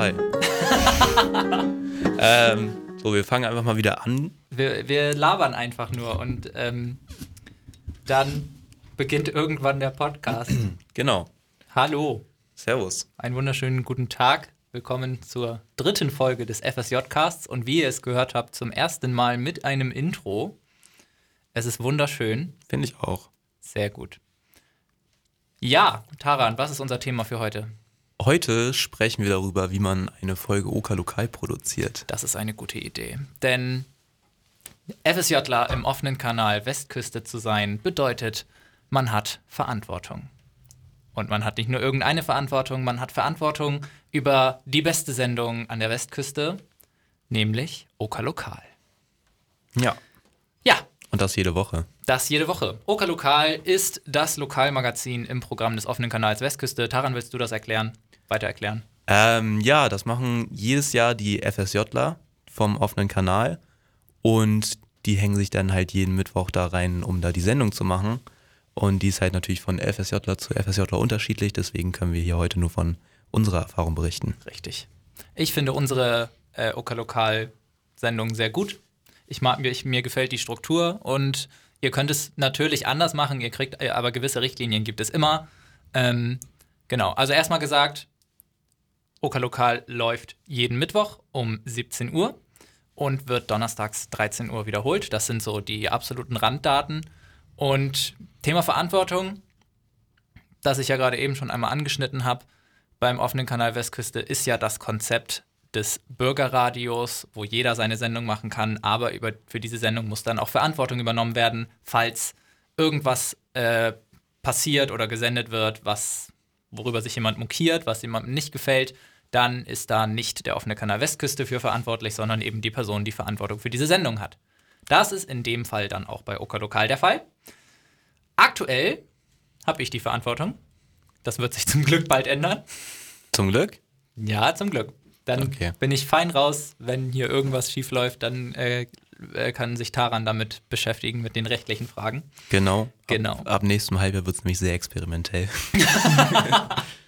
Hi. ähm, so, wir fangen einfach mal wieder an. Wir, wir labern einfach nur und ähm, dann beginnt irgendwann der Podcast. Genau. Hallo, Servus. einen wunderschönen guten Tag. Willkommen zur dritten Folge des FSJ-Casts und wie ihr es gehört habt, zum ersten Mal mit einem Intro. Es ist wunderschön, Finde ich auch. sehr gut. Ja, Taran, was ist unser Thema für heute? Heute sprechen wir darüber, wie man eine Folge Oka Lokal produziert. Das ist eine gute Idee. Denn FSJler im offenen Kanal Westküste zu sein, bedeutet, man hat Verantwortung. Und man hat nicht nur irgendeine Verantwortung, man hat Verantwortung über die beste Sendung an der Westküste, nämlich Oka Lokal. Ja. Ja, Und das jede Woche. das jede Woche. Oka Lokal ist das Lokalmagazin im Programm des offenen Kanals Westküste. Taran, willst du das erklären? Weiter erklären? Ähm, ja, das machen jedes Jahr die FSJler vom offenen Kanal und die hängen sich dann halt jeden Mittwoch da rein, um da die Sendung zu machen. Und die ist halt natürlich von FSJler zu FSJler unterschiedlich, deswegen können wir hier heute nur von unserer Erfahrung berichten. Richtig. Ich finde unsere äh, Oka Lokal-Sendung sehr gut. Ich mag, mir, ich, mir gefällt die Struktur und ihr könnt es natürlich anders machen, ihr kriegt äh, aber gewisse Richtlinien gibt es immer. Ähm, genau, also erstmal gesagt, Oka Lokal läuft jeden Mittwoch um 17 Uhr und wird donnerstags 13 Uhr wiederholt. Das sind so die absoluten Randdaten. Und Thema Verantwortung, das ich ja gerade eben schon einmal angeschnitten habe, beim offenen Kanal Westküste ist ja das Konzept des Bürgerradios, wo jeder seine Sendung machen kann, aber über, für diese Sendung muss dann auch Verantwortung übernommen werden, falls irgendwas äh, passiert oder gesendet wird, was, worüber sich jemand mokiert, was jemandem nicht gefällt, dann ist da nicht der offene Kanal Westküste für verantwortlich, sondern eben die Person, die Verantwortung für diese Sendung hat. Das ist in dem Fall dann auch bei Oka Lokal der Fall. Aktuell habe ich die Verantwortung. Das wird sich zum Glück bald ändern. Zum Glück? Ja, zum Glück. Dann Okay. bin ich fein raus. Wenn hier irgendwas schief läuft, dann äh, äh, kann sich Taran damit beschäftigen, mit den rechtlichen Fragen. Genau. Genau. Ab, ab nächstem Halbjahr wird es nämlich sehr experimentell.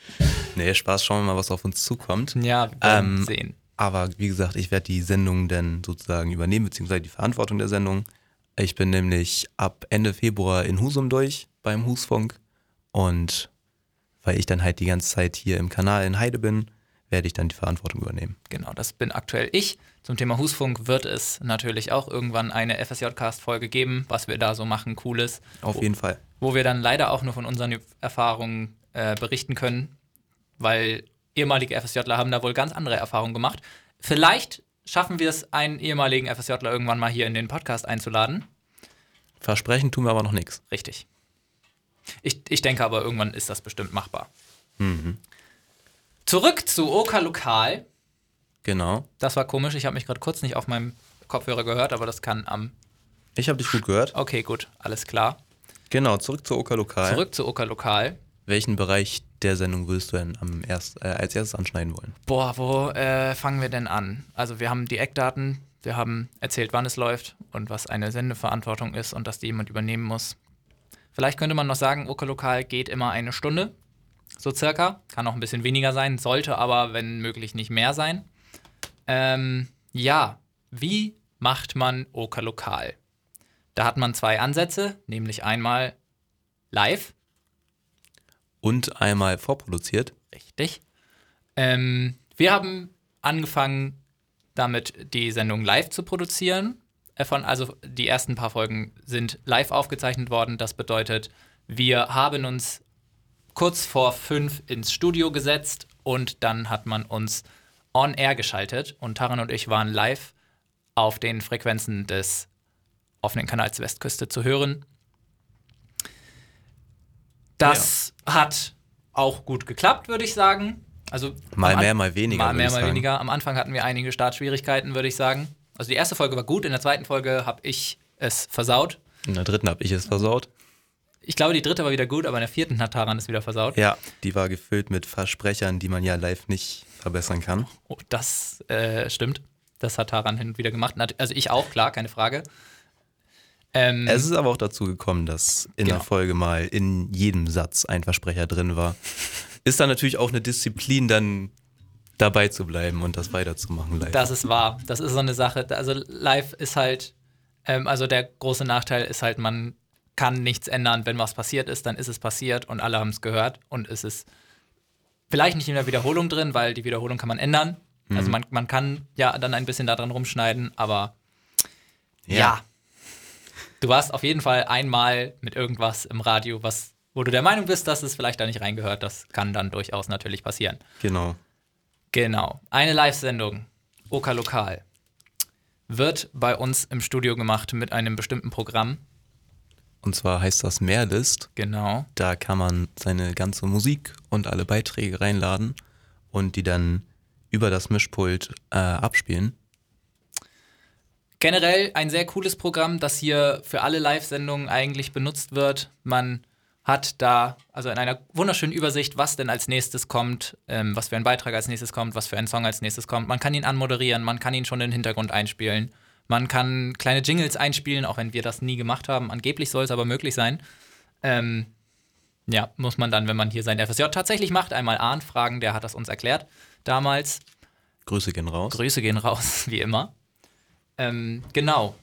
nee, Spaß, schauen wir mal, was auf uns zukommt. Ja, wir werden Ähm, sehen. Aber wie gesagt, ich werde die Sendung dann sozusagen übernehmen, beziehungsweise die Verantwortung der Sendung. Ich bin nämlich ab Ende Februar in Husum durch beim Husfunk und weil ich dann halt die ganze Zeit hier im Kanal in Heide bin, werde ich dann die Verantwortung übernehmen. Genau, das bin aktuell ich. Zum Thema Husfunk wird es natürlich auch irgendwann eine FSJ-Cast-Folge geben, was wir da so machen, Cooles. Auf wo, jeden Fall. wo wir dann leider auch nur von unseren Erfahrungen äh, berichten können, weil ehemalige FSJler haben da wohl ganz andere Erfahrungen gemacht. Vielleicht schaffen wir es, einen ehemaligen FSJler irgendwann mal hier in den Podcast einzuladen. Versprechen tun wir aber noch nichts. Richtig. Ich, ich denke aber, irgendwann ist das bestimmt machbar. Zurück zu Oka Lokal. Genau. Das war komisch. Ich habe mich gerade kurz nicht auf meinem Kopfhörer gehört, aber das kann am. Ich habe dich gut gehört. Okay, gut, alles klar. Genau, zurück zu Oka Lokal. Zurück zu Oka Lokal. Welchen Bereich der Sendung würdest du denn erst, äh, als erstes anschneiden wollen? Boah, wo äh, fangen wir denn an? Also, wir haben die Eckdaten, wir haben erzählt, wann es läuft und was eine Sendeverantwortung ist und dass die jemand übernehmen muss. Vielleicht könnte man noch sagen, Oka Lokal geht immer eine Stunde, so circa. Kann auch ein bisschen weniger sein, sollte aber, wenn möglich, nicht mehr sein. Ähm, ja, wie macht man Oka Lokal? Da hat man zwei Ansätze, nämlich einmal live, Und einmal vorproduziert. Richtig. Ähm, wir haben angefangen, damit die Sendung live zu produzieren. Äh, Von, also die ersten paar Folgen sind live aufgezeichnet worden. Das bedeutet, wir haben uns kurz vor fünf ins Studio gesetzt und dann hat man uns on air geschaltet und Taran und ich waren live auf den Frequenzen des offenen Kanals Westküste zu hören. Das hat auch gut geklappt, würde ich sagen. Also Mal mehr, mal weniger. Mal mehr, mal sagen. weniger. Am Anfang hatten wir einige Startschwierigkeiten, würde ich sagen. Also die erste Folge war gut, in der zweiten Folge habe ich es versaut. In der dritten habe ich es versaut. Ich glaube, die dritte war wieder gut, aber in der vierten hat Taran es wieder versaut. Ja, die war gefüllt mit Versprechern, die man ja live nicht verbessern kann. Oh, das äh, stimmt. Das hat Taran hin und wieder gemacht. Also ich auch, klar, keine Frage. Ähm, Es ist aber auch dazu gekommen, dass in Genau. der Folge mal in jedem Satz ein Versprecher drin war. Ist dann natürlich auch eine Disziplin, dann dabei zu bleiben und das weiterzumachen live. Das ist wahr. Das ist so eine Sache. Also live ist halt, ähm, also der große Nachteil ist halt, man kann nichts ändern. Wenn was passiert ist, dann ist es passiert und alle haben es gehört und es ist vielleicht nicht in der Wiederholung drin, weil die Wiederholung kann man ändern. Also man, man kann ja dann ein bisschen daran rumschneiden, aber ja. Ja. Du warst auf jeden Fall einmal mit irgendwas im Radio, was, wo du der Meinung bist, dass es vielleicht da nicht reingehört. Das kann dann durchaus natürlich passieren. Genau. Genau. Eine Live-Sendung, Oka Lokal, wird bei uns im Studio gemacht mit einem bestimmten Programm. Und zwar heißt das Mehrlist. Genau. Da kann man seine ganze Musik und alle Beiträge reinladen und die dann über das Mischpult äh, abspielen. Generell ein sehr cooles Programm, das hier für alle Live-Sendungen eigentlich benutzt wird. Man hat da, also in einer wunderschönen Übersicht, was denn als nächstes kommt, ähm, was für ein Beitrag als nächstes kommt, was für ein Song als nächstes kommt. Man kann ihn anmoderieren, man kann ihn schon in den Hintergrund einspielen. Man kann kleine Jingles einspielen, auch wenn wir das nie gemacht haben. Angeblich soll es aber möglich sein. Ähm, ja, muss man dann, wenn man hier sein FSJ tatsächlich macht, einmal Arndt fragen, der hat das uns erklärt damals. Grüße gehen raus. Grüße gehen raus, wie immer. Ähm, genau.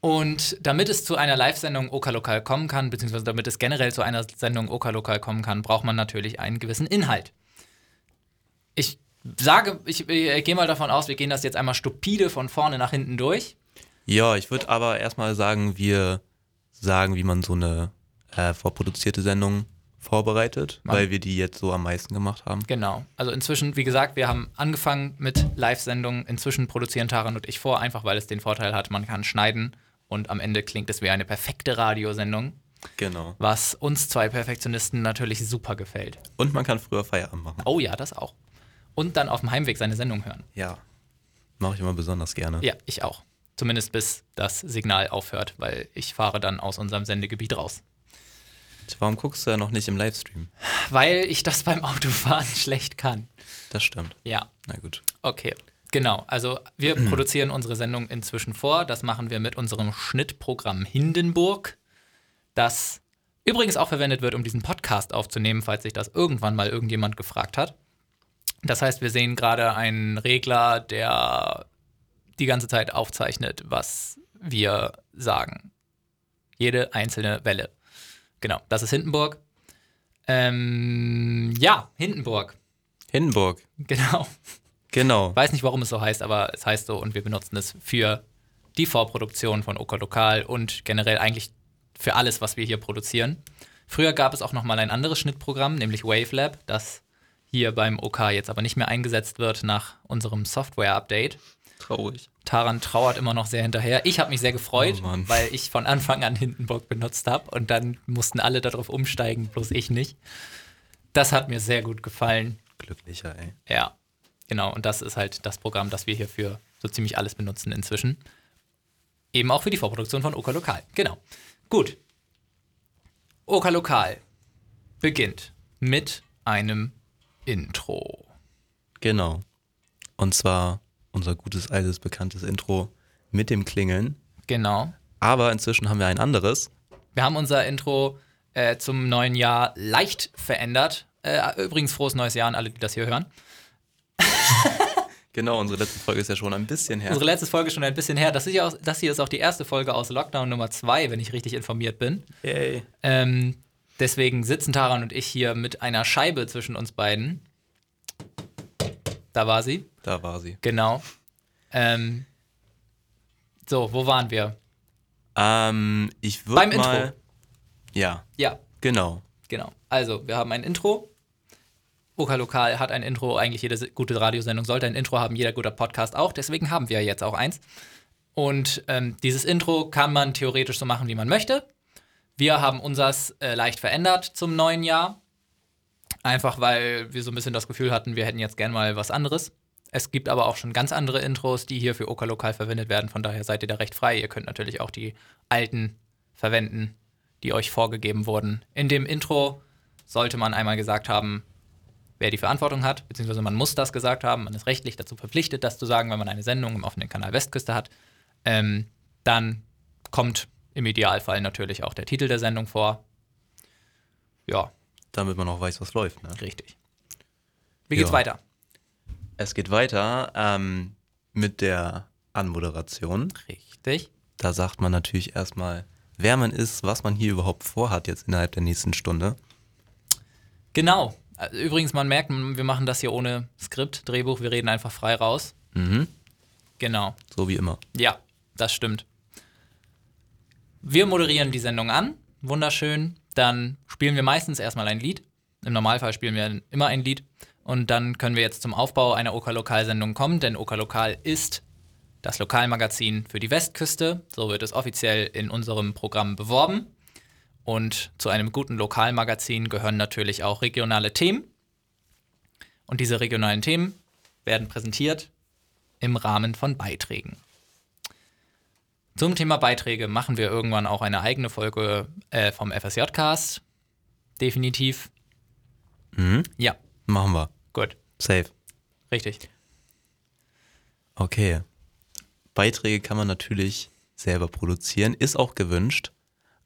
Und damit es zu einer Live-Sendung Okalokal kommen kann, beziehungsweise damit es generell zu einer Sendung Okalokal kommen kann, braucht man natürlich einen gewissen Inhalt. Ich sage, ich, ich gehe mal davon aus, wir gehen das jetzt einmal stupide von vorne nach hinten durch. Ja, ich würde aber erstmal sagen, wir sagen, wie man so eine äh, vorproduzierte Sendung vorbereitet, Mann. weil wir die jetzt so am meisten gemacht haben. Genau. Also inzwischen, wie gesagt, wir haben angefangen mit Live-Sendungen. Inzwischen produzieren Taran und ich vor, einfach weil es den Vorteil hat, man kann schneiden und am Ende klingt es wie eine perfekte Radiosendung, Genau. was uns zwei Perfektionisten natürlich super gefällt. Und man kann früher Feierabend machen. Oh ja, das auch. Und dann auf dem Heimweg seine Sendung hören. Ja. Mache ich immer besonders gerne. Ja, ich auch. Zumindest bis das Signal aufhört, weil ich fahre dann aus unserem Sendegebiet raus. Warum guckst du ja noch nicht im Livestream? Weil ich das beim Autofahren schlecht kann. Das stimmt. Ja, Na gut. okay. Genau, also wir produzieren unsere Sendung inzwischen vor. Das machen wir mit unserem Schnittprogramm Hindenburg, das übrigens auch verwendet wird, um diesen Podcast aufzunehmen, falls sich das irgendwann mal irgendjemand gefragt hat. Das heißt, wir sehen gerade einen Regler, der die ganze Zeit aufzeichnet, was wir sagen. Jede einzelne Welle. Genau, das ist Hindenburg. Ähm, ja, Hindenburg. Hindenburg. Genau. Genau. Weiß nicht, warum es so heißt, aber es heißt so und wir benutzen es für die Vorproduktion von Oka Lokal und generell eigentlich für alles, was wir hier produzieren. Früher gab es auch noch mal ein anderes Schnittprogramm, nämlich Wavelab, das hier beim OK jetzt aber nicht mehr eingesetzt wird nach unserem Software-Update. Traurig. Taran trauert immer noch sehr hinterher. Ich habe mich sehr gefreut, Oh weil ich von Anfang an Hindenburg benutzt habe und dann mussten alle darauf umsteigen, bloß ich nicht. Das hat mir sehr gut gefallen. Glücklicher, ey. Ja, genau. Und das ist halt das Programm, das wir hier für so ziemlich alles benutzen inzwischen. Eben auch für die Vorproduktion von Oka Lokal. Genau. Gut. Oka Lokal beginnt mit einem Intro. Genau. Und zwar unser gutes, altes, bekanntes Intro mit dem Klingeln. Genau. Aber inzwischen haben wir ein anderes. Wir haben unser Intro äh, zum neuen Jahr leicht verändert. Äh, übrigens, frohes neues Jahr an alle, die das hier hören. Genau, unsere letzte Folge ist ja schon ein bisschen her. Unsere letzte Folge ist schon ein bisschen her. Das, ist ja auch, das hier ist auch die erste Folge aus Lockdown Nummer 2, wenn ich richtig informiert bin. Yay. Ähm, deswegen sitzen Taran und ich hier mit einer Scheibe zwischen uns beiden. Da war sie, Da war sie. genau. Ähm, so, wo waren wir? Ähm, ich würde Beim mal. Intro. Ja, Ja, genau. genau. Also, wir haben ein Intro. Oka Lokal hat ein Intro. Eigentlich jede gute Radiosendung sollte ein Intro haben, jeder guter Podcast auch. Deswegen haben wir jetzt auch eins. Und ähm, dieses Intro kann man theoretisch so machen, wie man möchte. Wir haben unseres äh, leicht verändert zum neuen Jahr. Einfach weil wir so ein bisschen das Gefühl hatten, wir hätten jetzt gern mal was anderes. Es gibt aber auch schon ganz andere Intros, die hier für Oka Lokal verwendet werden. Von daher seid ihr da recht frei. Ihr könnt natürlich auch die alten verwenden, die euch vorgegeben wurden. In dem Intro sollte man einmal gesagt haben, wer die Verantwortung hat, beziehungsweise man muss das gesagt haben. Man ist rechtlich dazu verpflichtet, das zu sagen, wenn man eine Sendung im offenen Kanal Westküste hat. Ähm, dann kommt im Idealfall natürlich auch der Titel der Sendung vor. Ja, Damit man auch weiß, was läuft. Ne? richtig. Wie geht's Ja. weiter? Es geht weiter ähm, mit der Anmoderation. Richtig. Da sagt man natürlich erstmal, wer man ist, was man hier überhaupt vorhat jetzt innerhalb der nächsten Stunde. Genau. Also Übrigens, man merkt, wir machen das hier ohne Skript, Drehbuch, wir reden einfach frei raus. Mhm. Genau. So wie immer. Ja, das stimmt. Wir moderieren die Sendung an, wunderschön. Dann spielen wir meistens erstmal ein Lied. Im Normalfall spielen wir immer ein Lied. Und dann können wir jetzt zum Aufbau einer Oka-Lokal-Sendung kommen, denn Oka-Lokal ist das Lokalmagazin für die Westküste. So wird es offiziell in unserem Programm beworben. Und zu einem guten Lokalmagazin gehören natürlich auch regionale Themen. Und diese regionalen Themen werden präsentiert im Rahmen von Beiträgen. Zum Thema Beiträge machen wir irgendwann auch eine eigene Folge äh, vom FSJ-Cast. Definitiv. Mhm. Ja, Machen wir. gut. Safe. Richtig. Okay. Beiträge kann man natürlich selber produzieren, ist auch gewünscht.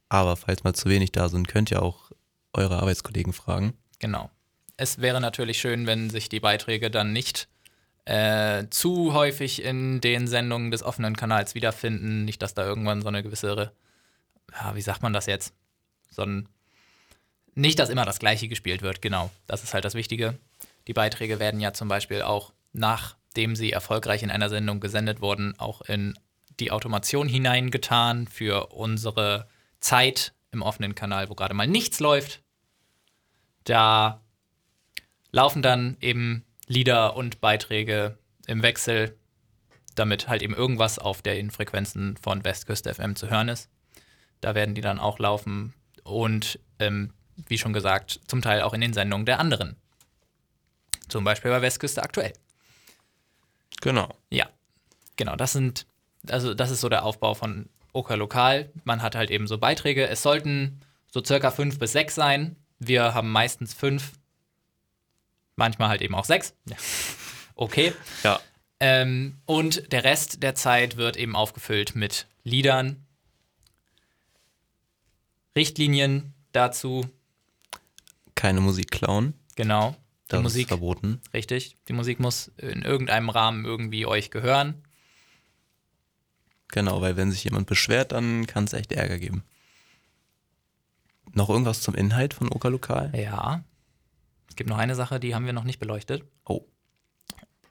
Aber falls mal zu wenig da sind, könnt ihr auch eure Arbeitskollegen fragen. Genau. Es wäre natürlich schön, wenn sich die Beiträge dann nicht äh, zu häufig in den Sendungen des offenen Kanals wiederfinden. Nicht, dass da irgendwann so eine gewisse, ja, wie sagt man das jetzt? So ein, nicht, dass immer das Gleiche gespielt wird, genau. Das ist halt das Wichtige. Die Beiträge werden ja zum Beispiel auch, nachdem sie erfolgreich in einer Sendung gesendet wurden, auch in die Automation hineingetan für unsere Zeit im offenen Kanal, wo gerade mal nichts läuft. Da laufen dann eben Lieder und Beiträge im Wechsel, damit halt eben irgendwas auf den Frequenzen von Westküste FM zu hören ist. Da werden die dann auch laufen und ähm, wie schon gesagt, zum Teil auch in den Sendungen der anderen. Zum Beispiel bei Westküste aktuell. Genau. Ja, genau, das sind, also das ist so der Aufbau von Oka Lokal. Man hat halt eben so Beiträge. Es sollten so circa fünf bis sechs sein. Wir haben meistens fünf, manchmal halt eben auch sechs. Okay. Ja. Ähm, und der Rest der Zeit wird eben aufgefüllt mit Liedern, Richtlinien dazu, Keine Musik klauen. genau. Die Das ist Musik, verboten. richtig. Die Musik muss in irgendeinem Rahmen irgendwie euch gehören. Genau, weil wenn sich jemand beschwert, dann kann es echt Ärger geben. Noch irgendwas zum Inhalt von Oka Lokal? Ja. Es gibt noch eine Sache, die haben wir noch nicht beleuchtet. Oh.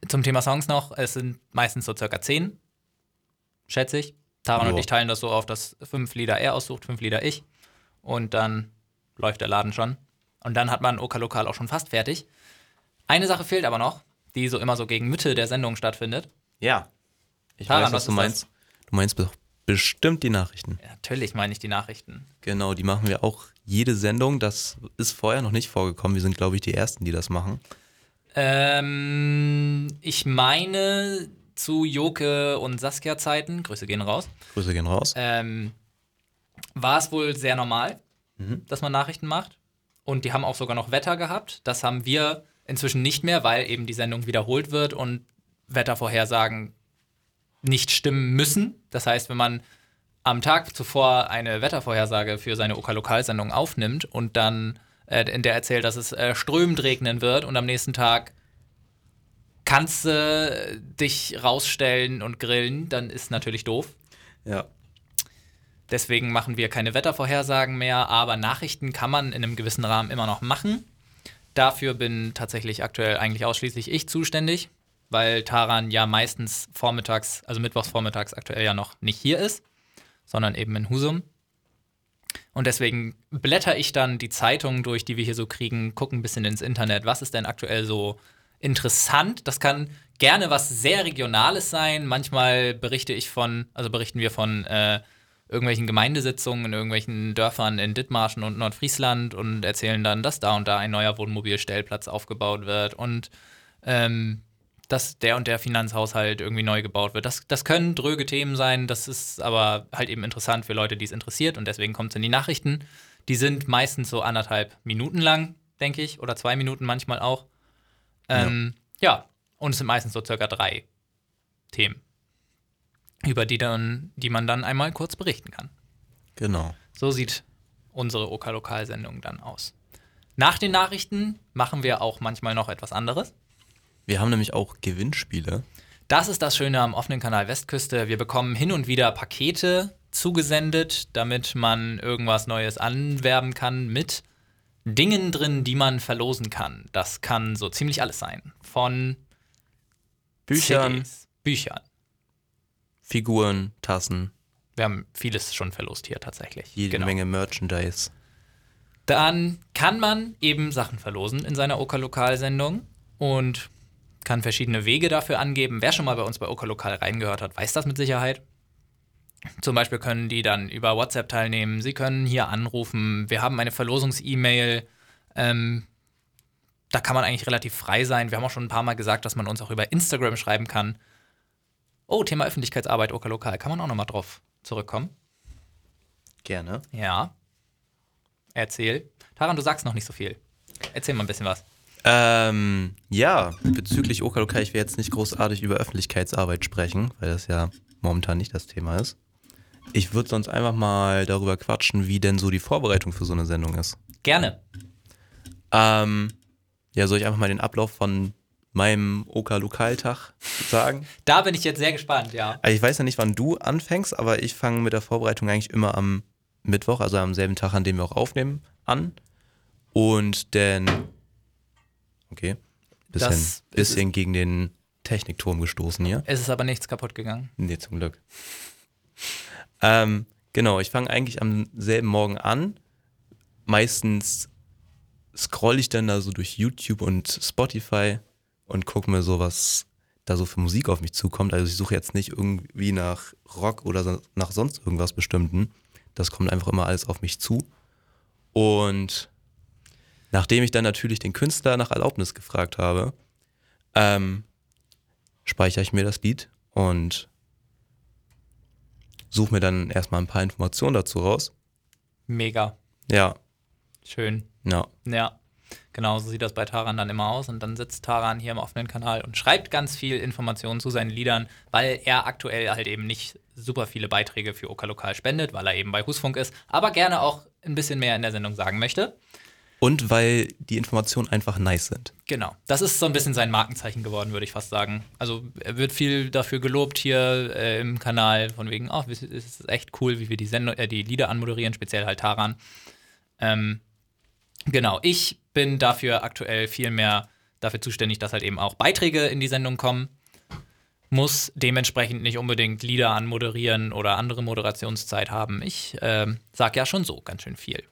Zum Thema Songs noch, es sind meistens so circa zehn, schätze ich. Taran und Jo. ich teilen das so auf, dass fünf Lieder er aussucht, fünf Lieder ich. Und dann läuft der Laden schon. Und dann hat man Oka Lokal auch schon fast fertig. Eine Sache fehlt aber noch, die so immer so gegen Mitte der Sendung stattfindet. Ja. Ich Taran, weiß, was was du meinst. Du meinst bestimmt die Nachrichten. Ja, natürlich meine ich die Nachrichten. Genau, die machen wir auch jede Sendung. Das ist vorher noch nicht vorgekommen. Wir sind, glaube ich, die Ersten, die das machen. Ähm, ich meine zu Joke und Saskia Zeiten, Grüße gehen raus, Grüße gehen raus. ähm, war es wohl sehr normal, dass man Nachrichten macht. Und die haben auch sogar noch Wetter gehabt. Das haben wir inzwischen nicht mehr, weil eben die Sendung wiederholt wird und Wettervorhersagen nicht stimmen müssen. Das heißt, wenn man am Tag zuvor eine Wettervorhersage für seine OK-Lokalsendung aufnimmt und dann äh, in der erzählt, dass es äh, strömend regnen wird und am nächsten Tag kannst du dich rausstellen und grillen, dann ist natürlich doof. Ja. Deswegen machen wir keine Wettervorhersagen mehr, aber Nachrichten kann man in einem gewissen Rahmen immer noch machen. Dafür bin tatsächlich aktuell eigentlich ausschließlich ich zuständig, weil Taran ja meistens vormittags, also mittwochs vormittags aktuell ja noch nicht hier ist, sondern eben in Husum. Und deswegen blätter ich dann die Zeitungen durch, die wir hier so kriegen, gucke ein bisschen ins Internet, was ist denn aktuell so interessant. Das kann gerne was sehr Regionales sein. Manchmal berichte ich von, also berichten wir von äh, irgendwelchen Gemeindesitzungen in irgendwelchen Dörfern in Dithmarschen und Nordfriesland und erzählen dann, dass da und da ein neuer Wohnmobilstellplatz aufgebaut wird und ähm, dass der und der Finanzhaushalt irgendwie neu gebaut wird. Das, das können dröge Themen sein, das ist aber halt eben interessant für Leute, die es interessiert und deswegen kommt es in die Nachrichten. Die sind meistens so anderthalb Minuten lang, denke ich, oder zwei Minuten manchmal auch. Ähm, ja. und es sind meistens so circa drei Themen, über die, dann, die man dann einmal kurz berichten kann. Genau. So sieht unsere OK-Lokalsendung dann aus. Nach den Nachrichten machen wir auch manchmal noch etwas anderes. Wir haben nämlich auch Gewinnspiele. Das ist das Schöne am offenen Kanal Westküste. Wir bekommen hin und wieder Pakete zugesendet, damit man irgendwas Neues anwerben kann mit Dingen drin, die man verlosen kann. Das kann so ziemlich alles sein. Von Büchern, CDs, Büchern. Figuren, Tassen, Wir haben vieles schon verlost hier tatsächlich. jede Genau. Menge Merchandise. Dann kann man eben Sachen verlosen in seiner Oka-Lokal-Sendung und kann verschiedene Wege dafür angeben. Wer schon mal bei uns bei Oka-Lokal reingehört hat, weiß das mit Sicherheit. Zum Beispiel können die dann über WhatsApp teilnehmen, sie können hier anrufen. Wir haben eine Verlosungs-E-Mail. Ähm, da kann man eigentlich relativ frei sein. Wir haben auch schon ein paar Mal gesagt, dass man uns auch über Instagram schreiben kann. Oh, Thema Öffentlichkeitsarbeit, Oka-Lokal. Kann man auch nochmal drauf zurückkommen? Gerne. Ja. Erzähl. Taran, du sagst noch nicht so viel. Erzähl mal ein bisschen was. Ähm, ja, bezüglich Okalokal, ich will jetzt nicht großartig über Öffentlichkeitsarbeit sprechen, weil das ja momentan nicht das Thema ist. Ich würde sonst einfach mal darüber quatschen, wie denn so die Vorbereitung für so eine Sendung ist. Gerne. Ähm, ja, soll ich einfach mal den Ablauf von meinem Oka-Lokaltag sagen? Da bin ich jetzt sehr gespannt, ja. Also ich weiß ja nicht, wann du anfängst, aber ich fange mit der Vorbereitung eigentlich immer am Mittwoch, also am selben Tag, an dem wir auch aufnehmen, an. Und dann, okay, bisschen, Das ist bisschen gegen den Technikturm gestoßen hier. Es ist aber nichts kaputt gegangen. Nee, zum Glück. Ähm, genau, ich fange eigentlich am selben Morgen an. Meistens scroll ich dann da so durch YouTube und Spotify und gucke mir so, was da so für Musik auf mich zukommt. Also ich suche jetzt nicht irgendwie nach Rock oder so- nach sonst irgendwas Bestimmten. Das kommt einfach immer alles auf mich zu. Und nachdem ich dann natürlich den Künstler nach Erlaubnis gefragt habe, ähm, speichere ich mir das Lied und suche mir dann erstmal ein paar Informationen dazu raus. Mega. Ja, Schön. ja. Ja. Genau, so sieht das bei Taran dann immer aus. Und dann sitzt Taran hier im offenen Kanal und schreibt ganz viel Informationen zu seinen Liedern, weil er aktuell halt eben nicht super viele Beiträge für Oka Lokal spendet, weil er eben bei Husfunk ist, aber gerne auch ein bisschen mehr in der Sendung sagen möchte. Und weil die Informationen einfach nice sind. Genau. Das ist so ein bisschen sein Markenzeichen geworden, würde ich fast sagen. Also er wird viel dafür gelobt hier äh, im Kanal, von wegen, oh, es ist echt cool, wie wir die, Sendung, äh, die Lieder anmoderieren, speziell halt Taran. Ähm, genau, ich bin dafür aktuell viel mehr dafür zuständig, dass halt eben auch Beiträge in die Sendung kommen. Muss dementsprechend nicht unbedingt Lieder anmoderieren oder andere Moderationszeit haben. Ich ähm, sag ja schon so ganz schön viel.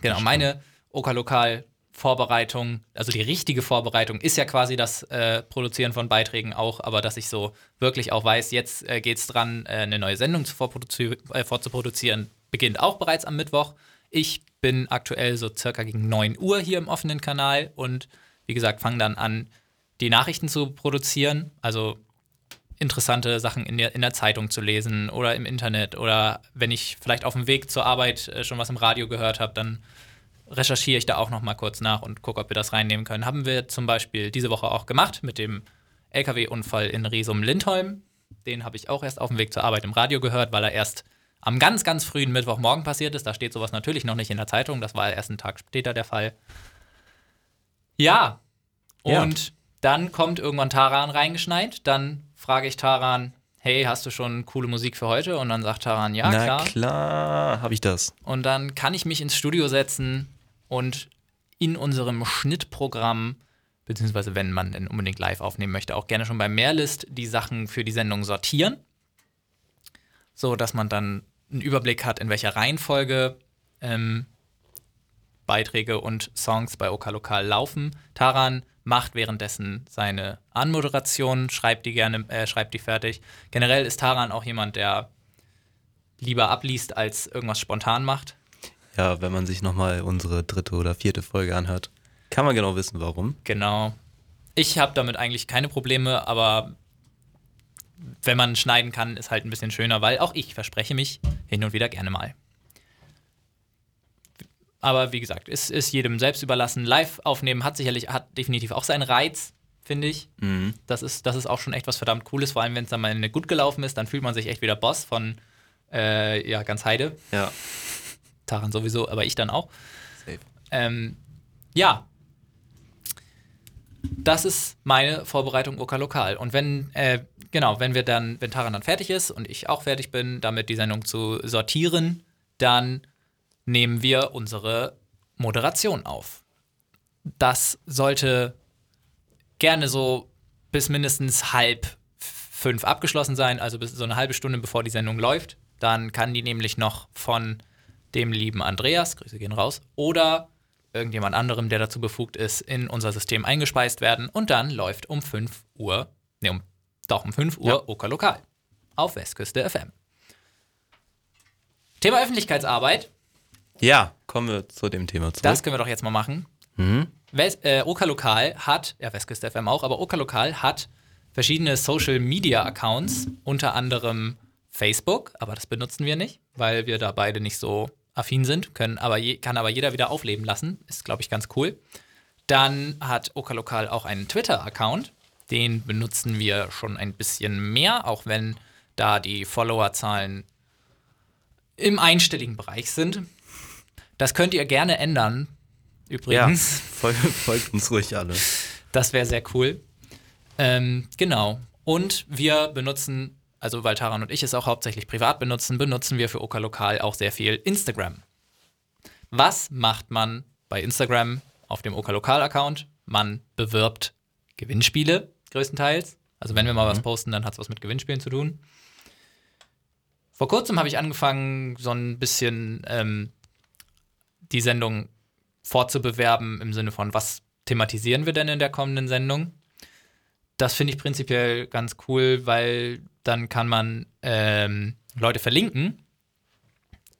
Genau, meine Oka-Lokal-Vorbereitung, also die richtige Vorbereitung, ist ja quasi das äh, Produzieren von Beiträgen auch, aber dass ich so wirklich auch weiß, jetzt äh, es dran, äh, eine neue Sendung äh, vorzuproduzieren, beginnt auch bereits am Mittwoch. Ich bin aktuell so circa gegen 9 Uhr hier im offenen Kanal und wie gesagt, fange dann an, die Nachrichten zu produzieren, also interessante Sachen in der, in der Zeitung zu lesen oder im Internet oder wenn ich vielleicht auf dem Weg zur Arbeit äh, schon was im Radio gehört habe, dann recherchiere ich da auch noch mal kurz nach und gucke, ob wir das reinnehmen können. Haben wir zum Beispiel diese Woche auch gemacht mit dem LKW-Unfall in Riesum-Lindholm. Den habe ich auch erst auf dem Weg zur Arbeit im Radio gehört, weil er erst am ganz, ganz frühen Mittwochmorgen passiert ist. Da steht sowas natürlich noch nicht in der Zeitung. Das war erst einen Tag später der Fall. Ja. Ja. Und dann kommt irgendwann Taran reingeschneit. Dann frage ich Taran, hey, hast du schon coole Musik für heute? Und dann sagt Taran, ja, Na klar. klar, habe ich das. Und dann kann ich mich ins Studio setzen und in unserem Schnittprogramm, beziehungsweise wenn man denn unbedingt live aufnehmen möchte, auch gerne schon bei Mehrlist die Sachen für die Sendung sortieren. So dass man dann einen Überblick hat, in welcher Reihenfolge ähm, Beiträge und Songs bei Oka Lokal laufen. Taran macht währenddessen seine Anmoderation, schreibt die gerne, äh, schreibt die fertig. Generell ist Taran auch jemand, der lieber abliest, als irgendwas spontan macht. Ja, wenn man sich nochmal unsere dritte oder vierte Folge anhört, kann man genau wissen, warum. Genau. Ich habe damit eigentlich keine Probleme, aber wenn man schneiden kann, ist halt ein bisschen schöner, weil auch ich verspreche mich hin und wieder gerne mal. Aber wie gesagt, es ist jedem selbst überlassen. Live aufnehmen hat sicherlich, hat definitiv auch seinen Reiz, finde ich. Mhm. Das ist, das ist auch schon echt was verdammt Cooles, vor allem wenn es dann mal gut gelaufen ist, dann fühlt man sich echt wieder Boss von äh, ja, ganz Heide. Ja. Taran sowieso, aber ich dann auch. Safe. Ähm, ja. das ist meine Vorbereitung OK Lokal. Und wenn, äh, genau, wenn wir dann, wenn Taran dann fertig ist und ich auch fertig bin, damit die Sendung zu sortieren, dann nehmen wir unsere Moderation auf. Das sollte gerne so bis mindestens halb fünf abgeschlossen sein, also bis so eine halbe Stunde bevor die Sendung läuft. Dann kann die nämlich noch von dem lieben Andreas, Grüße gehen raus, oder irgendjemand anderem, der dazu befugt ist, in unser System eingespeist werden und dann läuft um 5 Uhr, ne, um, doch um 5 Uhr ja. Oka Lokal auf Westküste FM. Thema Öffentlichkeitsarbeit. Ja, kommen wir zu dem Thema zurück. Das können wir doch jetzt mal machen. Mhm. West, äh, Oka Lokal hat, ja, Westküste FM auch, aber Oka Lokal hat verschiedene Social Media Accounts, unter anderem Facebook, aber das benutzen wir nicht, weil wir da beide nicht so affin sind, können aber je, kann aber jeder wieder aufleben lassen. Ist, glaube ich, ganz cool. Dann hat Okalokal auch einen Twitter-Account. Den benutzen wir schon ein bisschen mehr, auch wenn da die Followerzahlen im einstelligen Bereich sind. Das könnt ihr gerne ändern, übrigens. Ja, folgt, folgt uns ruhig alle. Das wäre sehr cool. Ähm, genau. Und wir benutzen also weil Taran und ich es auch hauptsächlich privat benutzen, benutzen wir für Oka Lokal auch sehr viel Instagram. Was macht man bei Instagram auf dem Oka Lokal-Account? Man bewirbt Gewinnspiele größtenteils. Also wenn wir mal mhm. was posten, dann hat es was mit Gewinnspielen zu tun. Vor kurzem habe ich angefangen, so ein bisschen ähm, die Sendung vorzubewerben im Sinne von, was thematisieren wir denn in der kommenden Sendung? Das finde ich prinzipiell ganz cool, weil dann kann man ähm, Leute verlinken,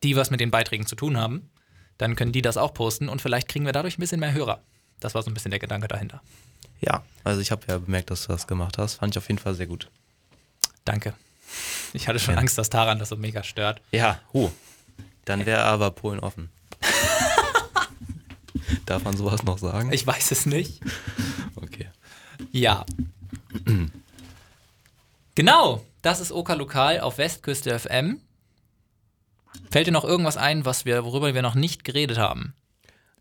die was mit den Beiträgen zu tun haben. Dann können die das auch posten und vielleicht kriegen wir dadurch ein bisschen mehr Hörer. Das war so ein bisschen der Gedanke dahinter. Ja, also ich habe ja bemerkt, dass du das gemacht hast. Fand ich auf jeden Fall sehr gut. Danke. Ich hatte schon ja. Angst, dass Taran das so mega stört. Ja, huh. Dann wäre aber Polen offen. Darf man sowas noch sagen? Ich weiß es nicht. Okay. Ja, genau, das ist Oka Lokal auf Westküste FM. Fällt dir noch irgendwas ein, was wir, worüber wir noch nicht geredet haben?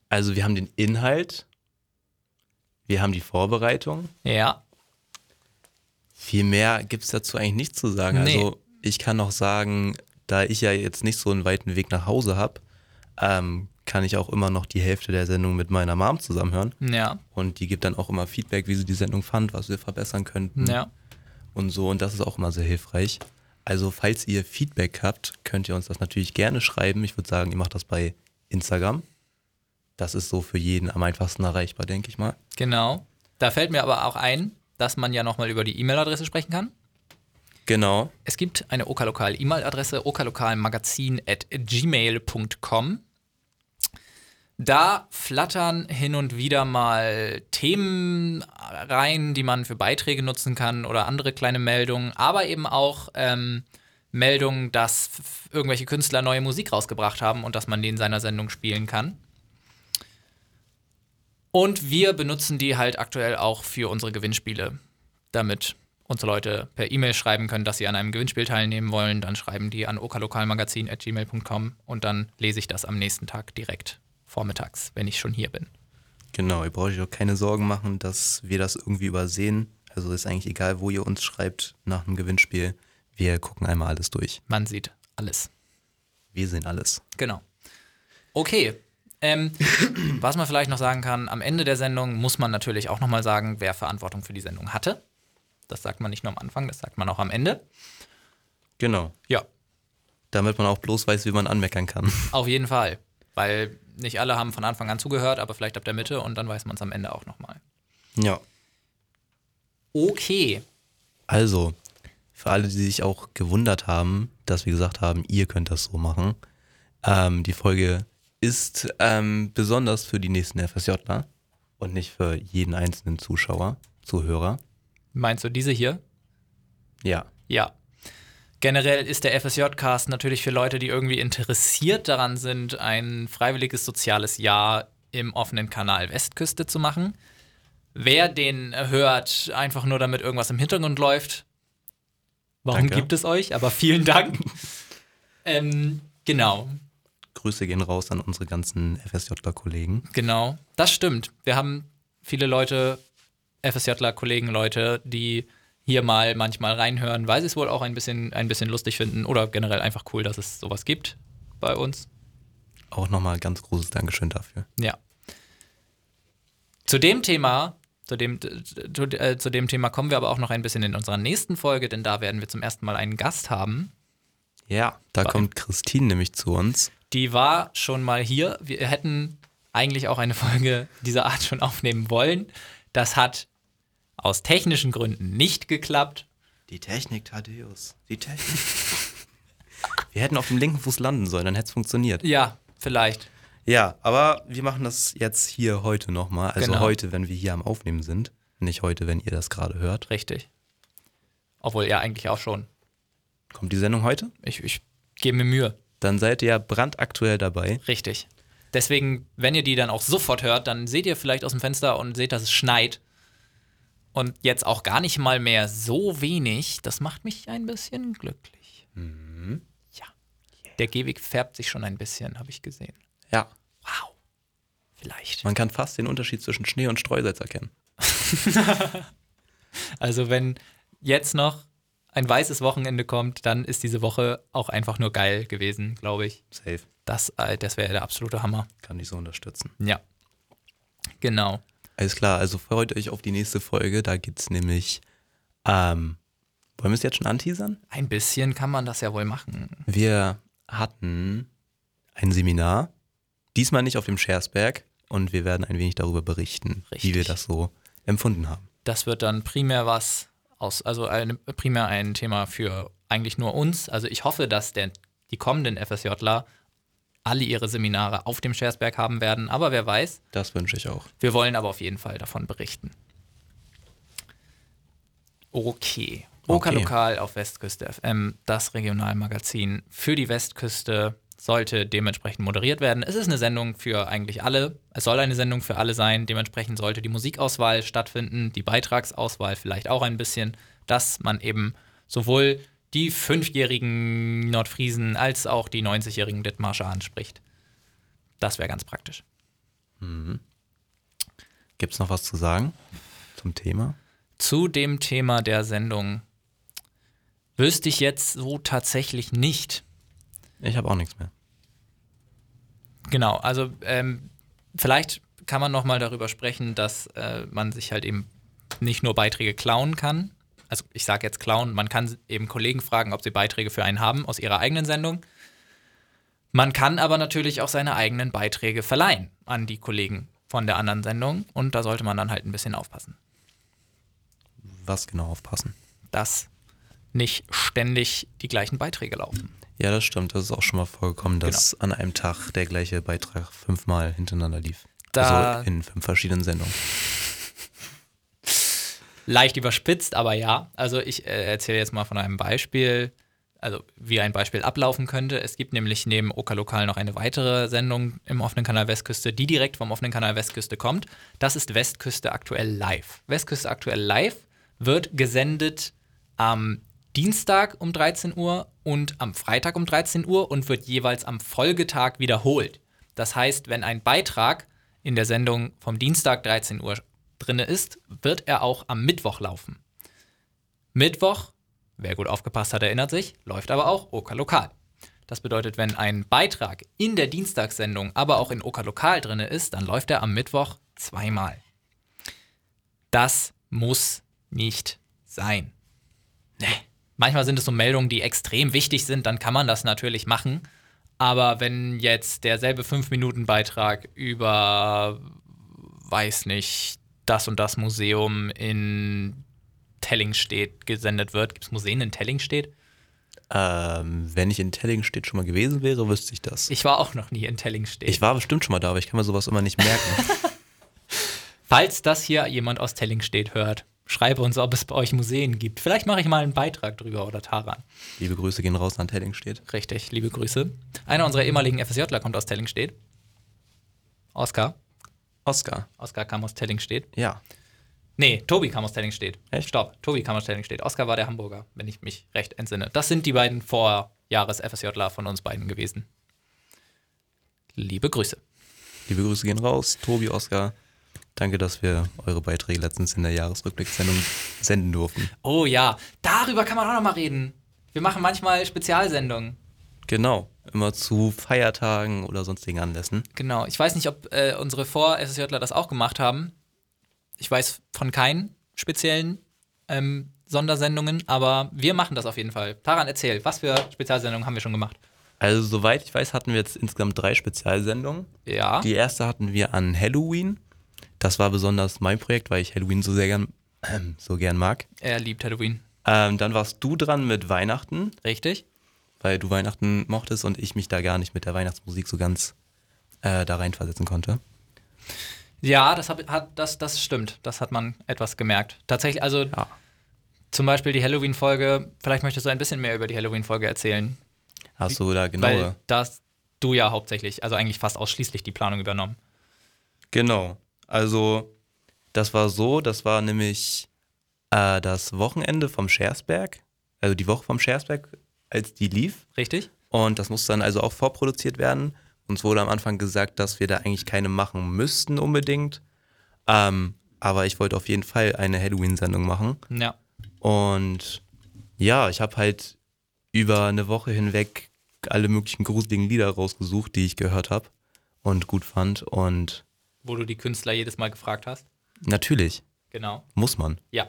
Also wir haben den Inhalt, wir haben die Vorbereitung. Ja. Viel mehr gibt es dazu eigentlich nicht zu sagen. Nee. Also ich kann noch sagen, da ich ja jetzt nicht so einen weiten Weg nach Hause habe, ähm, kann ich auch immer noch die Hälfte der Sendung mit meiner Mom zusammenhören. Ja. Und die gibt dann auch immer Feedback, wie sie die Sendung fand, was wir verbessern könnten. Ja. Und so. Und das ist auch immer sehr hilfreich. Also, falls ihr Feedback habt, könnt ihr uns das natürlich gerne schreiben. Ich würde sagen, ihr macht das bei Instagram. Das ist so für jeden am einfachsten erreichbar, denke ich mal. Genau. Da fällt mir aber auch ein, dass man ja nochmal über die E-Mail-Adresse sprechen kann. Genau. Es gibt eine Okalokal-E-Mail-Adresse, okalokalmagazin.gmail.com. Da flattern hin und wieder mal Themen rein, die man für Beiträge nutzen kann oder andere kleine Meldungen, aber eben auch ähm, Meldungen, dass irgendwelche Künstler neue Musik rausgebracht haben und dass man die in seiner Sendung spielen kann. Und wir benutzen die halt aktuell auch für unsere Gewinnspiele, damit unsere Leute per E-Mail schreiben können, dass sie an einem Gewinnspiel teilnehmen wollen. Dann schreiben die an okalokalmagazin.gmail.com und dann lese ich das am nächsten Tag direkt vormittags, wenn ich schon hier bin. Genau, ihr braucht euch auch keine Sorgen machen, dass wir das irgendwie übersehen. Also ist eigentlich egal, wo ihr uns schreibt nach einem Gewinnspiel. Wir gucken einmal alles durch. Man sieht alles. Wir sehen alles. Genau. Okay. Ähm, was man vielleicht noch sagen kann, am Ende der Sendung muss man natürlich auch nochmal sagen, wer Verantwortung für die Sendung hatte. Das sagt man nicht nur am Anfang, das sagt man auch am Ende. Genau. Ja. Damit man auch bloß weiß, wie man anmeckern kann. Auf jeden Fall. Weil nicht alle haben von Anfang an zugehört, aber vielleicht ab der Mitte und dann weiß man es am Ende auch nochmal. Ja. Okay. Also, für alle, die sich auch gewundert haben, dass wir gesagt haben, ihr könnt das so machen, ähm, die Folge ist ähm, besonders für die nächsten FSJler und nicht für jeden einzelnen Zuschauer, Zuhörer. Meinst du diese hier? Ja. Ja. Generell ist der FSJ-Cast natürlich für Leute, die irgendwie interessiert daran sind, ein freiwilliges soziales Jahr im offenen Kanal Westküste zu machen. Wer den hört, einfach nur damit irgendwas im Hintergrund läuft, warum Danke. gibt es euch? Aber vielen Dank. ähm, genau. Grüße gehen raus an unsere ganzen FSJ-Kollegen. Genau, das stimmt. Wir haben viele Leute FSJler, Kollegen, Leute, die hier mal manchmal reinhören, weil sie es wohl auch ein bisschen, ein bisschen lustig finden oder generell einfach cool, dass es sowas gibt bei uns. Auch nochmal ganz großes Dankeschön dafür. Ja. Zu dem Thema, zu dem, zu, äh, zu dem Thema kommen wir aber auch noch ein bisschen in unserer nächsten Folge, denn da werden wir zum ersten Mal einen Gast haben. Ja. Da Bei- kommt Christine nämlich zu uns. Die war schon mal hier. Wir hätten eigentlich auch eine Folge dieser Art schon aufnehmen wollen. Das hat aus technischen Gründen nicht geklappt. Die Technik, Thaddeus. Die Technik. wir hätten auf dem linken Fuß landen sollen, dann hätte es funktioniert. Ja, vielleicht. Ja, aber wir machen das jetzt hier heute nochmal. Also Genau. heute, wenn wir hier am Aufnehmen sind. Nicht heute, wenn ihr das gerade hört. Richtig. Obwohl, ja, eigentlich auch schon. Kommt die Sendung heute? Ich, ich gebe mir Mühe. Dann seid ihr ja brandaktuell dabei. Richtig. Deswegen, wenn ihr die dann auch sofort hört, dann seht ihr vielleicht aus dem Fenster und seht, dass es schneit. Und jetzt auch gar nicht mal mehr so wenig. Das macht mich ein bisschen glücklich. Ja. Der Gehweg färbt sich schon ein bisschen, habe ich gesehen. Ja. Wow. Vielleicht. Man kann fast den Unterschied zwischen Schnee und Streusalz erkennen. Also, wenn jetzt noch ein weißes Wochenende kommt, dann ist diese Woche auch einfach nur geil gewesen, glaube ich. Safe. Das, äh, das wäre der absolute Hammer. Kann ich so unterstützen. Ja. Genau. Alles klar, also freut euch auf die nächste Folge. Da geht's nämlich. Ähm, wollen wir es jetzt schon anteasern? Ein bisschen kann man das ja wohl machen. Wir hatten ein Seminar, diesmal nicht auf dem Schersberg, und wir werden ein wenig darüber berichten, Richtig. wie wir das so empfunden haben. Das wird dann primär was aus, also ein, primär ein Thema für eigentlich nur uns. Also ich hoffe, dass der, die kommenden FSJler alle ihre Seminare auf dem Schersberg haben werden, aber wer weiß. Das wünsche ich auch. Wir wollen aber auf jeden Fall davon berichten. Okay. Oka Okay. Lokal auf Westküste FM, das Regionalmagazin für die Westküste, sollte dementsprechend moderiert werden. Es ist eine Sendung für eigentlich alle. Es soll eine Sendung für alle sein. Dementsprechend sollte die Musikauswahl stattfinden, die Beitragsauswahl vielleicht auch ein bisschen, dass man eben sowohl die fünfjährigen Nordfriesen als auch die 90-jährigen Dithmarscher anspricht. Das wäre ganz praktisch. Gibt es noch was zu sagen zum Thema? Zu dem Thema der Sendung wüsste ich jetzt so tatsächlich nicht. Ich habe auch nichts mehr. Genau, also ähm, vielleicht kann man noch mal darüber sprechen, dass äh, man sich halt eben nicht nur Beiträge klauen kann. Also ich sage jetzt klauen, man kann eben Kollegen fragen, ob sie Beiträge für einen haben aus ihrer eigenen Sendung. Man kann aber natürlich auch seine eigenen Beiträge verleihen an die Kollegen von der anderen Sendung und da sollte man dann halt ein bisschen aufpassen. Was genau aufpassen? dass nicht ständig die gleichen Beiträge laufen. Ja, das stimmt. Das ist auch schon mal vorgekommen, dass an einem Tag der gleiche Beitrag fünfmal hintereinander lief. Da- also in fünf verschiedenen Sendungen. Leicht überspitzt, aber ja. Also ich äh, erzähle jetzt mal von einem Beispiel, also wie ein Beispiel ablaufen könnte. Es gibt nämlich neben Oka Lokal noch eine weitere Sendung im offenen Kanal Westküste, die direkt vom offenen Kanal Westküste kommt. Das ist Westküste aktuell live. Westküste aktuell live wird gesendet am Dienstag um 13 Uhr und am Freitag um 13 Uhr und wird jeweils am Folgetag wiederholt. Das heißt, wenn ein Beitrag in der Sendung vom Dienstag 13 Uhr drinne ist, wird er auch am Mittwoch laufen. Mittwoch, wer gut aufgepasst hat, erinnert sich, läuft aber auch Oka Lokal. Das bedeutet, wenn ein Beitrag in der Dienstagssendung, aber auch in Oka Lokal drinne ist, dann läuft er am Mittwoch zweimal. Das muss nicht sein. Nee. Manchmal sind es so Meldungen, die extrem wichtig sind, dann kann man das natürlich machen. Aber wenn jetzt derselbe 5-Minuten-Beitrag über, weiß nicht, das und das Museum in Tellingstedt gesendet wird, gibt es Museen in Tellingstedt? Ähm, wenn ich in Tellingstedt schon mal gewesen wäre, wüsste ich das. Ich war auch noch nie in Tellingstedt. Ich war bestimmt schon mal da, aber ich kann mir sowas immer nicht merken. Falls das hier jemand aus Tellingstedt hört, schreibe uns, ob es bei euch Museen gibt. Vielleicht mache ich mal einen Beitrag drüber oder Taran. Liebe Grüße gehen raus an Tellingstedt. Richtig, liebe Grüße. Einer unserer ehemaligen FSJler kommt aus Tellingstedt. Oskar. Oscar. Oskar kam aus Tellingstedt. Ja. Nee, Tobi kam aus Tellingstedt. Echt? Stopp, Tobi kam aus Tellingstedt. Oskar war der Hamburger, wenn ich mich recht entsinne. Das sind die beiden Vorjahres-FSJler von uns beiden gewesen. Liebe Grüße. Liebe Grüße gehen raus. Tobi, Oscar. Danke, dass wir eure Beiträge letztens in der Jahresrückblickssendung senden durften. Oh ja, darüber kann man auch noch mal reden. Wir machen manchmal Spezialsendungen. Genau, immer zu Feiertagen oder sonstigen Anlässen. Genau. Ich weiß nicht, ob äh, unsere Vor-SSJler das auch gemacht haben. Ich weiß von keinen speziellen ähm, Sondersendungen, aber wir machen das auf jeden Fall. Taran, erzähl, was für Spezialsendungen haben wir schon gemacht? Also, soweit ich weiß, hatten wir jetzt insgesamt drei Spezialsendungen. Ja. Die erste hatten wir an Halloween. Das war besonders mein Projekt, weil ich Halloween so sehr gern, äh, so gern mag. er liebt Halloween. Ähm, dann warst du dran mit Weihnachten, Richtig? Weil du Weihnachten mochtest und ich mich da gar nicht mit der Weihnachtsmusik so ganz äh, da reinversetzen konnte. Ja, das, hab, hat, das, das stimmt. Das hat man etwas gemerkt. Tatsächlich, also Ja. zum Beispiel die Halloween-Folge. Vielleicht möchtest du ein bisschen mehr über die Halloween-Folge erzählen. Hast du da Weil genaue? das du ja hauptsächlich, also eigentlich fast ausschließlich die Planung übernommen. Genau. Also, das war so, das war nämlich äh, das Wochenende vom Schersberg, also die Woche vom Schersberg, als die lief. Richtig? Und das musste dann also auch vorproduziert werden. Uns wurde am Anfang gesagt, dass wir da eigentlich keine machen müssten unbedingt. Ähm, aber ich wollte auf jeden Fall eine Halloween-Sendung machen. Ja. Und ja, ich habe halt über eine Woche hinweg alle möglichen gruseligen Lieder rausgesucht, die ich gehört habe und gut fand. Und Wo du die Künstler jedes Mal gefragt hast. natürlich Genau. muss man. Ja.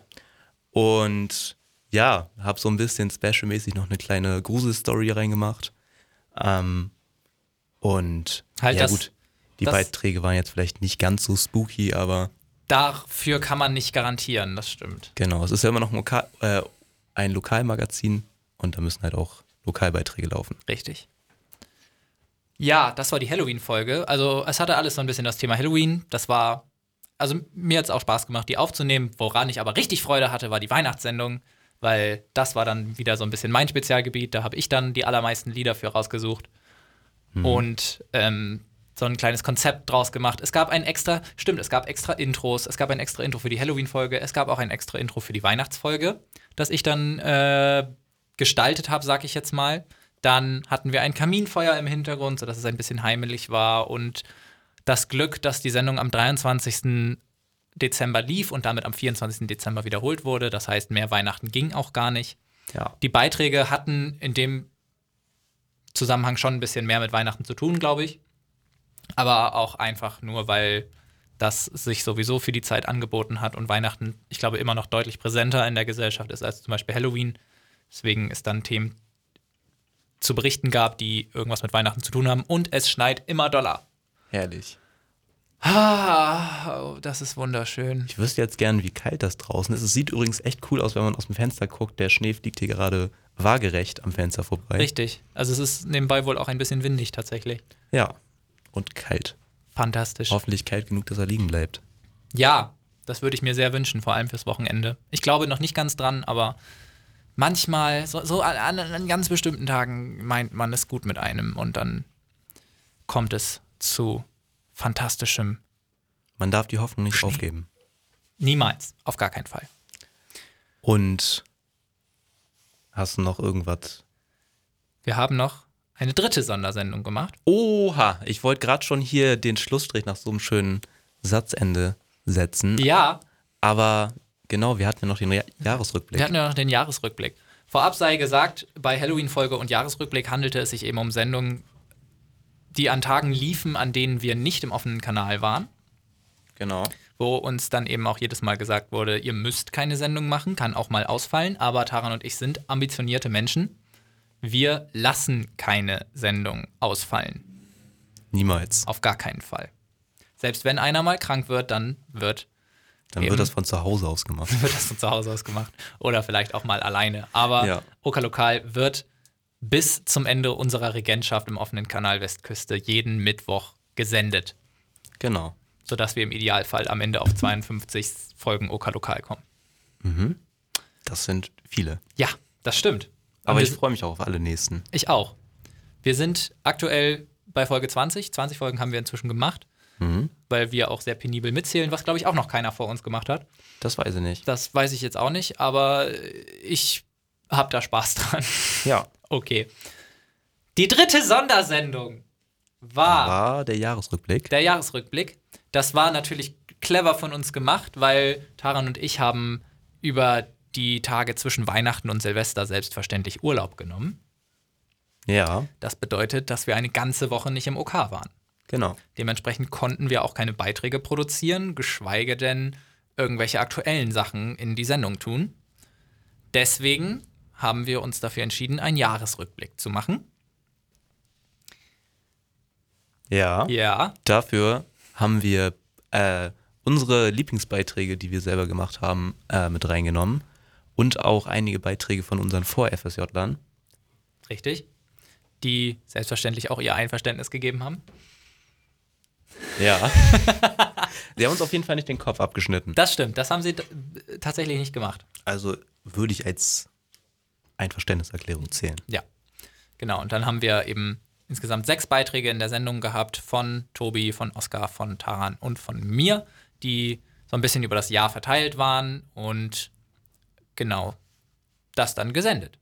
Und ja, habe so ein bisschen specialmäßig noch eine kleine Gruselstory reingemacht. Ähm, und Halt ja das- gut, die das- Beiträge waren jetzt vielleicht nicht ganz so spooky, aber Dafür kann man nicht garantieren, das stimmt. genau, es ist ja immer noch ein, Lokal, äh, ein Lokalmagazin und da müssen halt auch Lokalbeiträge laufen. Richtig. Ja, das war die Halloween-Folge. Also, es hatte alles so ein bisschen das Thema Halloween. Das war, also mir hat es auch Spaß gemacht, die aufzunehmen. Woran ich aber richtig Freude hatte, war die Weihnachtssendung, weil das war dann wieder so ein bisschen mein Spezialgebiet. Da habe ich dann die allermeisten Lieder für rausgesucht und ähm, so ein kleines Konzept draus gemacht. Es gab ein extra, stimmt, es gab extra Intros. Es gab ein extra Intro für die Halloween-Folge. Es gab auch ein extra Intro für die Weihnachtsfolge, das ich dann äh, gestaltet habe, sag ich jetzt mal. Dann hatten wir ein Kaminfeuer im Hintergrund, sodass es ein bisschen heimelig war. Und das Glück, dass die Sendung am 23. Dezember lief und damit am 24. Dezember wiederholt wurde. Das heißt, mehr Weihnachten ging auch gar nicht. Ja. Die Beiträge hatten in dem Zusammenhang schon ein bisschen mehr mit Weihnachten zu tun, glaube ich. Aber auch einfach nur, weil das sich sowieso für die Zeit angeboten hat und Weihnachten, ich glaube, immer noch deutlich präsenter in der Gesellschaft ist als zum Beispiel Halloween. Deswegen es dann Themen zu berichten gab, die irgendwas mit Weihnachten zu tun haben. Und es schneit immer doller. Herrlich. Ah, oh, das ist wunderschön. Ich wüsste jetzt gern, wie kalt das draußen ist. Es sieht übrigens echt cool aus, wenn man aus dem Fenster guckt. Der Schnee fliegt hier gerade waagerecht am Fenster vorbei. Richtig. Also es ist nebenbei wohl auch ein bisschen windig tatsächlich. Ja. Und kalt. Fantastisch. Hoffentlich kalt genug, dass er liegen bleibt. Ja, das würde ich mir sehr wünschen, vor allem fürs Wochenende. Ich glaube noch nicht ganz dran, aber manchmal, so, so an, an ganz bestimmten Tagen meint man es gut mit einem und dann kommt es zu fantastischem. Man darf die Hoffnung nicht Schnee. aufgeben. Niemals, auf gar keinen Fall. Und hast du noch irgendwas? Wir haben noch eine dritte Sondersendung gemacht. Oha, ich wollte gerade schon hier den Schlussstrich nach so einem schönen Satzende setzen. Ja, Aber genau, wir hatten ja noch den Ja- Jahresrückblick. wir hatten ja noch den Jahresrückblick. Vorab sei gesagt, bei Halloween-Folge und Jahresrückblick handelte es sich eben um Sendungen, die an Tagen liefen, an denen wir nicht im offenen Kanal waren. genau. wo uns dann eben auch jedes Mal gesagt wurde, ihr müsst keine Sendung machen, kann auch mal ausfallen, aber Taran und ich sind ambitionierte Menschen. Wir lassen keine Sendung ausfallen. Niemals. Auf gar keinen Fall. Selbst wenn einer mal krank wird, dann wird, Dann Eben. wird das von zu Hause aus gemacht. wird das von zu Hause aus gemacht. Oder vielleicht auch mal alleine. Aber Ja. Oka Lokal wird bis zum Ende unserer Regentschaft im offenen Kanal Westküste jeden Mittwoch gesendet. Genau. Sodass wir im Idealfall am Ende auf 52 Folgen Oka Lokal kommen. Das sind viele. Ja, das stimmt. Aber ich freue mich auch auf alle nächsten. ich auch. Wir sind aktuell bei Folge 20. 20 Folgen haben wir inzwischen gemacht, Mhm. weil wir auch sehr penibel mitzählen, was, glaube ich, auch noch keiner vor uns gemacht hat. Das weiß ich nicht. Das weiß ich jetzt auch nicht, aber ich habe da Spaß dran. Ja. Okay. Die dritte Sondersendung war War der Jahresrückblick. der Jahresrückblick. Das war natürlich clever von uns gemacht, weil Taran und ich haben über die Tage zwischen Weihnachten und Silvester selbstverständlich Urlaub genommen. Ja, Das bedeutet, dass wir eine ganze Woche nicht im OK waren. genau. Dementsprechend konnten wir auch keine Beiträge produzieren, geschweige denn irgendwelche aktuellen Sachen in die Sendung tun. Deswegen haben wir uns dafür entschieden, einen Jahresrückblick zu machen. Ja. Ja, Dafür haben wir äh, unsere Lieblingsbeiträge, die wir selber gemacht haben, äh, mit reingenommen. Und auch einige Beiträge von unseren Vor-FSJ-Lern. richtig. Die selbstverständlich auch ihr Einverständnis gegeben haben. Ja. Die haben uns auf jeden Fall nicht den Kopf abgeschnitten. Das stimmt, das haben sie tatsächlich nicht gemacht. Also würde ich als Einverständniserklärung zählen. Ja, genau. Und dann haben wir eben insgesamt sechs Beiträge in der Sendung gehabt von Tobi, von Oskar, von Taran und von mir, die so ein bisschen über das Jahr verteilt waren und genau das dann gesendet.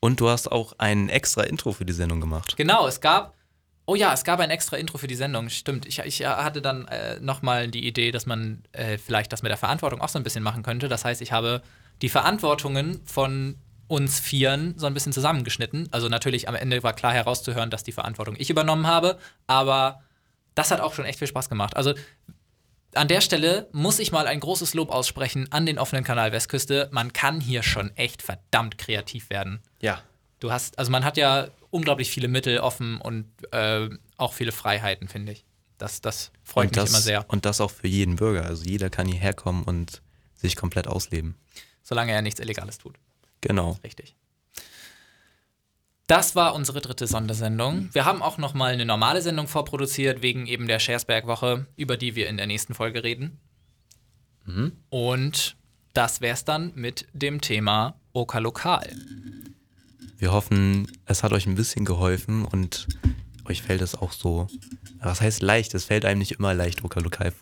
Und du hast auch ein extra Intro für die Sendung gemacht. Genau, es gab, oh ja, es gab ein extra Intro für die Sendung, stimmt. Ich, ich hatte dann äh, nochmal die Idee, dass man äh, vielleicht das mit der Verantwortung auch so ein bisschen machen könnte. Das heißt, ich habe die Verantwortungen von uns Vieren so ein bisschen zusammengeschnitten. Also natürlich am Ende war klar herauszuhören, dass die Verantwortung ich übernommen habe, aber das hat auch schon echt viel Spaß gemacht. Also an der Stelle muss ich mal ein großes Lob aussprechen an den offenen Kanal Westküste. Man kann hier schon echt verdammt kreativ werden. Ja. Du hast, also man hat ja unglaublich viele Mittel offen und äh, auch viele Freiheiten, finde ich. Das, das freut Und mich das, immer sehr. und das auch für jeden Bürger. Also jeder kann hierher kommen und sich komplett ausleben. Solange er nichts Illegales tut. Genau. Richtig. Das war unsere dritte Sondersendung. Wir haben auch noch mal eine normale Sendung vorproduziert, wegen eben der Schersberg-Woche, über die wir in der nächsten Folge reden. Und das wär's dann mit dem Thema Oka Lokal. Wir hoffen, es hat euch ein bisschen geholfen und euch fällt es auch so. Was heißt leicht? Es fällt einem nicht immer leicht, Oka lokal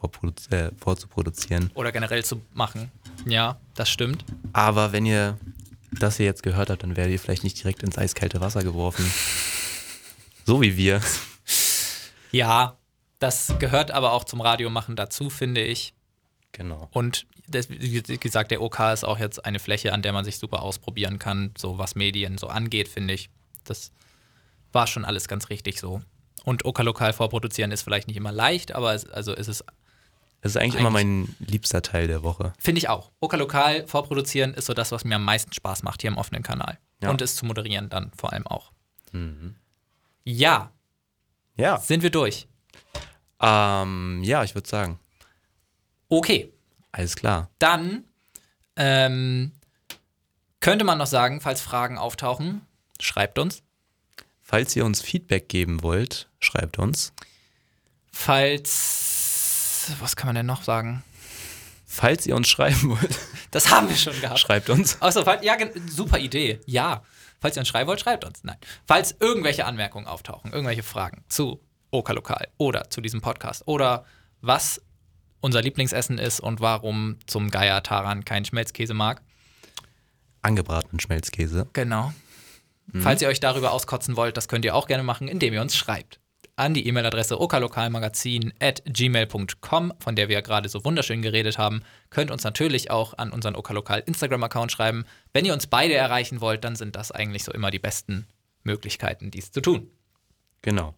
äh, vorzuproduzieren. Oder generell zu machen. Ja, das stimmt. Aber wenn ihr das hier jetzt gehört habt, dann werdet ihr vielleicht nicht direkt ins eiskalte Wasser geworfen. So wie wir. Ja, das gehört aber auch zum Radiomachen dazu, finde ich. Genau. Und das, wie gesagt, der OK ist auch jetzt eine Fläche, an der man sich super ausprobieren kann, so was Medien so angeht, finde ich. Das war schon alles ganz richtig so. Und OK lokal vorproduzieren ist vielleicht nicht immer leicht, aber es, also ist es, Das ist eigentlich, immer mein liebster Teil der Woche. finde ich auch. OK lokal vorproduzieren ist so das, was mir am meisten Spaß macht hier im offenen Kanal. Ja. Und es zu moderieren dann vor allem auch. Ja, Ja. sind wir durch. Ähm, ja, ich würde sagen, Okay, alles klar. Dann ähm, könnte man noch sagen, falls Fragen auftauchen, schreibt uns. Falls ihr uns Feedback geben wollt, schreibt uns. Falls, was kann man denn noch sagen? Falls ihr uns schreiben wollt, Das haben wir schon gehabt. schreibt uns. Falls- ja, super Idee. Ja. Falls ihr uns schreiben wollt, schreibt uns. Nein. Falls irgendwelche Anmerkungen auftauchen, irgendwelche Fragen zu Oka Lokal oder zu diesem Podcast oder was unser Lieblingsessen ist und warum zum Geier Taran keinen Schmelzkäse mag. Angebratenen Schmelzkäse. Genau. Falls ihr euch darüber auskotzen wollt, das könnt ihr auch gerne machen, indem ihr uns schreibt. An die E-Mail-Adresse okalokalmagazin at gmail.com, von der wir ja gerade so wunderschön geredet haben. Könnt uns natürlich auch an unseren Okalokal Instagram-Account schreiben. Wenn ihr uns beide erreichen wollt, dann sind das eigentlich so immer die besten Möglichkeiten, dies zu tun. Genau.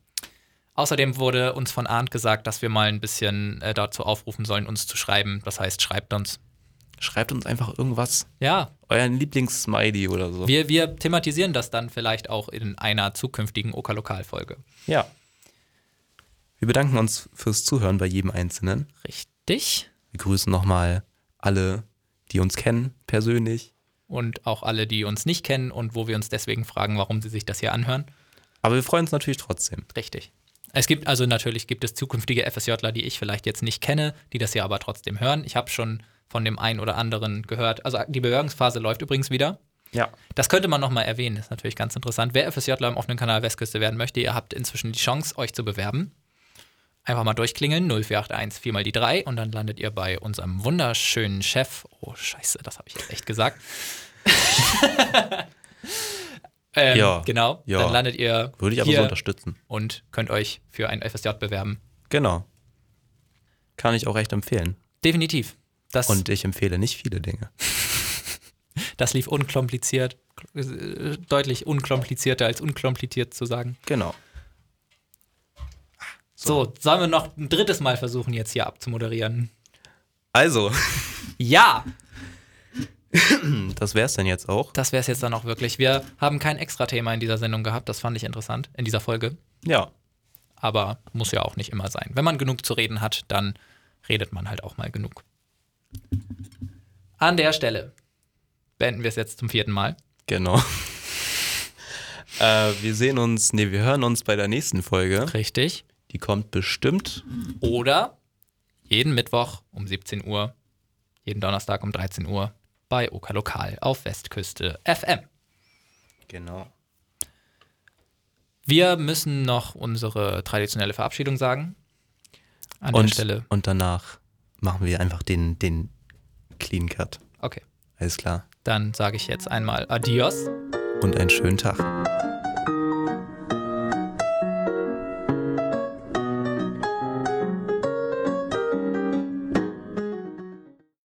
Außerdem wurde uns von Arndt gesagt, dass wir mal ein bisschen äh, dazu aufrufen sollen, uns zu schreiben. Das heißt, schreibt uns. Schreibt uns einfach irgendwas. Ja, Euren Lieblings-Smiley oder so. wir, wir thematisieren das dann vielleicht auch in einer zukünftigen Okalokal-Folge. ja. Wir bedanken uns fürs Zuhören bei jedem Einzelnen. Richtig. Wir grüßen nochmal alle, die uns kennen, persönlich. und auch alle, die uns nicht kennen und wo wir uns deswegen fragen, warum sie sich das hier anhören. Aber wir freuen uns natürlich trotzdem. Richtig. Es gibt also natürlich gibt es zukünftige FSJler, die ich vielleicht jetzt nicht kenne, die das hier aber trotzdem hören. Ich habe schon von dem einen oder anderen gehört. Also die Bewerbungsphase läuft übrigens wieder. Ja. Das könnte man nochmal erwähnen, ist natürlich ganz interessant. Wer FSJler im offenen Kanal Westküste werden möchte, ihr habt inzwischen die Chance, euch zu bewerben. Einfach mal durchklingeln, 0481 4 mal die 3 und dann landet ihr bei unserem wunderschönen Chef. Oh, scheiße, das habe ich jetzt echt gesagt. ähm, Ja, Genau, ja. dann landet ihr Würde ich aber so unterstützen. und könnt euch für ein FSJ bewerben. Genau. Kann ich auch echt empfehlen. Definitiv. Das, Und ich empfehle nicht viele Dinge. das lief unkompliziert, äh, deutlich unkomplizierter als unkompliziert zu sagen. Genau. So, sollen wir noch ein drittes Mal versuchen, jetzt hier abzumoderieren? Also, Ja, das wär's dann jetzt auch. das wäre es jetzt dann auch wirklich. Wir haben kein Extra-Thema in dieser Sendung gehabt, das fand ich interessant, in dieser Folge. Ja. Aber muss ja auch nicht immer sein. Wenn man genug zu reden hat, dann redet man halt auch mal genug. An der Stelle beenden wir es jetzt zum vierten Mal. Genau. äh, wir sehen uns, nee, wir hören uns bei der nächsten Folge. Richtig. Die kommt bestimmt. Oder jeden Mittwoch um 17 Uhr, jeden Donnerstag um 13 Uhr bei Oka Lokal auf Westküste FM. Genau. Wir müssen noch unsere traditionelle Verabschiedung sagen. An der Und, Stelle. und danach machen wir einfach den, den Clean Cut. Okay. Alles klar. Dann sage ich jetzt einmal Adios. Und einen schönen Tag.